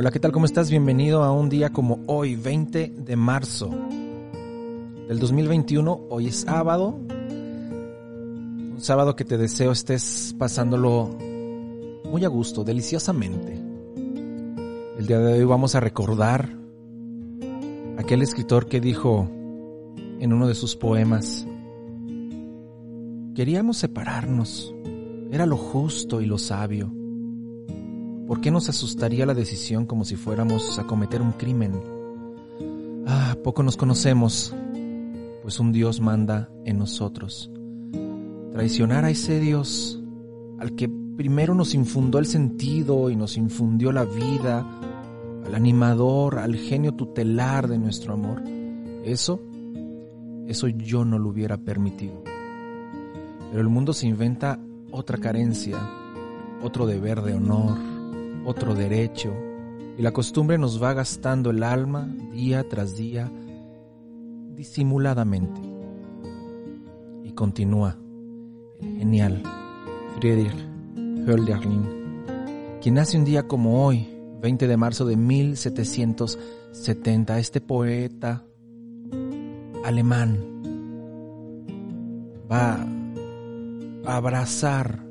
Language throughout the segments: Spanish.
Hola, ¿qué tal? ¿Cómo estás? Bienvenido a un día como hoy, 20 de marzo del 2021. Hoy es sábado. Un sábado que te deseo estés pasándolo muy a gusto, deliciosamente. El día de hoy vamos a recordar aquel escritor que dijo en uno de sus poemas, queríamos separarnos, era lo justo y lo sabio. ¿Por qué nos asustaría la decisión como si fuéramos a cometer un crimen? Ah, poco nos conocemos, pues un Dios manda en nosotros. Traicionar a ese Dios al que primero nos infundó el sentido y nos infundió la vida, al animador, al genio tutelar de nuestro amor, eso, eso yo no lo hubiera permitido. Pero el mundo se inventa otra carencia, otro deber de honor, otro derecho, y la costumbre nos va gastando el alma día tras día disimuladamente. Y continúa el genial Friedrich Hölderlin, quien nace un día como hoy, 20 de marzo de 1770, este poeta alemán va a abrazar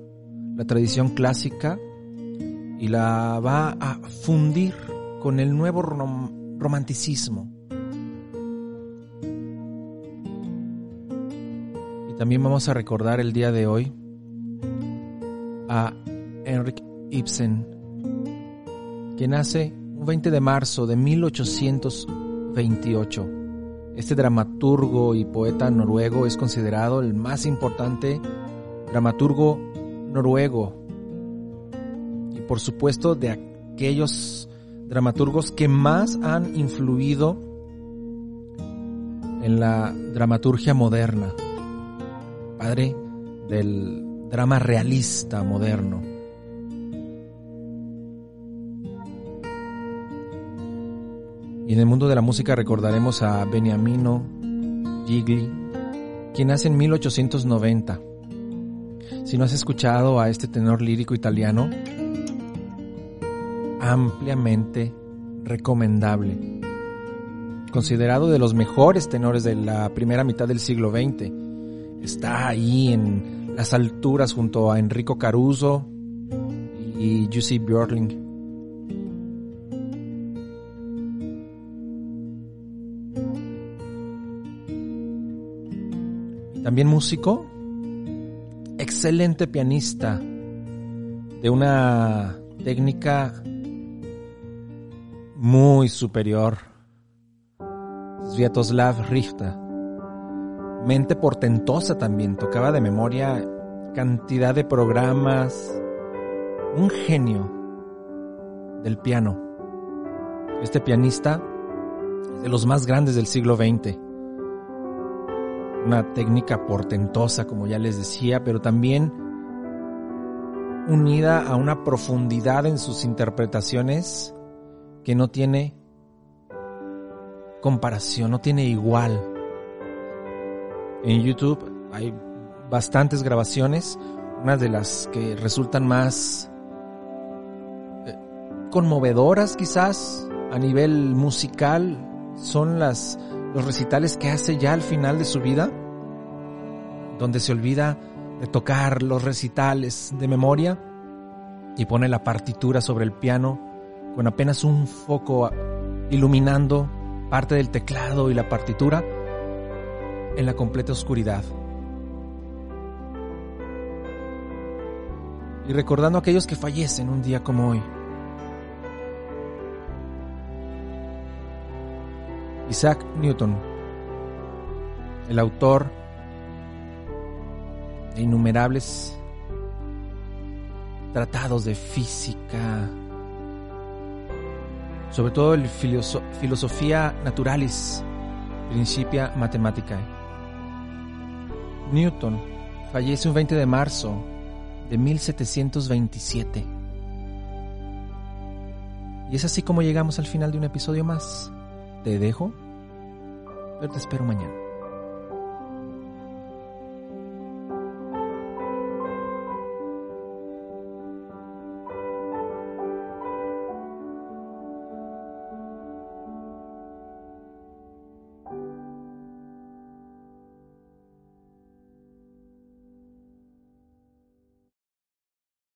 la tradición clásica y la va a fundir con el nuevo romanticismo. Y también vamos a recordar el día de hoy a Henrik Ibsen, que nace un 20 de marzo de 1828. Este dramaturgo y poeta noruego es considerado el más importante dramaturgo noruego por supuesto de aquellos dramaturgos que más han influido en la dramaturgia moderna, padre del drama realista moderno. Y en el mundo de la música recordaremos a Beniamino Gigli, quien nace en 1890. Si no has escuchado a este tenor lírico italiano, ampliamente recomendable. Considerado de los mejores tenores de la primera mitad del siglo XX. Está ahí en las alturas junto a Enrico Caruso y Jussi Björling. También músico, excelente pianista, de una técnica muy superior. Sviatoslav Richta. Mente portentosa también, tocaba de memoria cantidad de programas. Un genio del piano. Este pianista es de los más grandes del siglo XX. Una técnica portentosa, como ya les decía, pero también unida a una profundidad en sus interpretaciones que no tiene comparación, no tiene igual. En YouTube hay bastantes grabaciones, unas de las que resultan más eh, conmovedoras quizás a nivel musical son las los recitales que hace ya al final de su vida, donde se olvida de tocar los recitales de memoria y pone la partitura sobre el piano con apenas un foco iluminando parte del teclado y la partitura en la completa oscuridad. Y recordando a aquellos que fallecen un día como hoy. Isaac Newton, el autor de innumerables tratados de física, sobre todo el Filosofía Naturalis, Principia Mathematicae. Newton fallece un 20 de marzo de 1727. Y es así como llegamos al final de un episodio más. Te dejo, pero te espero mañana.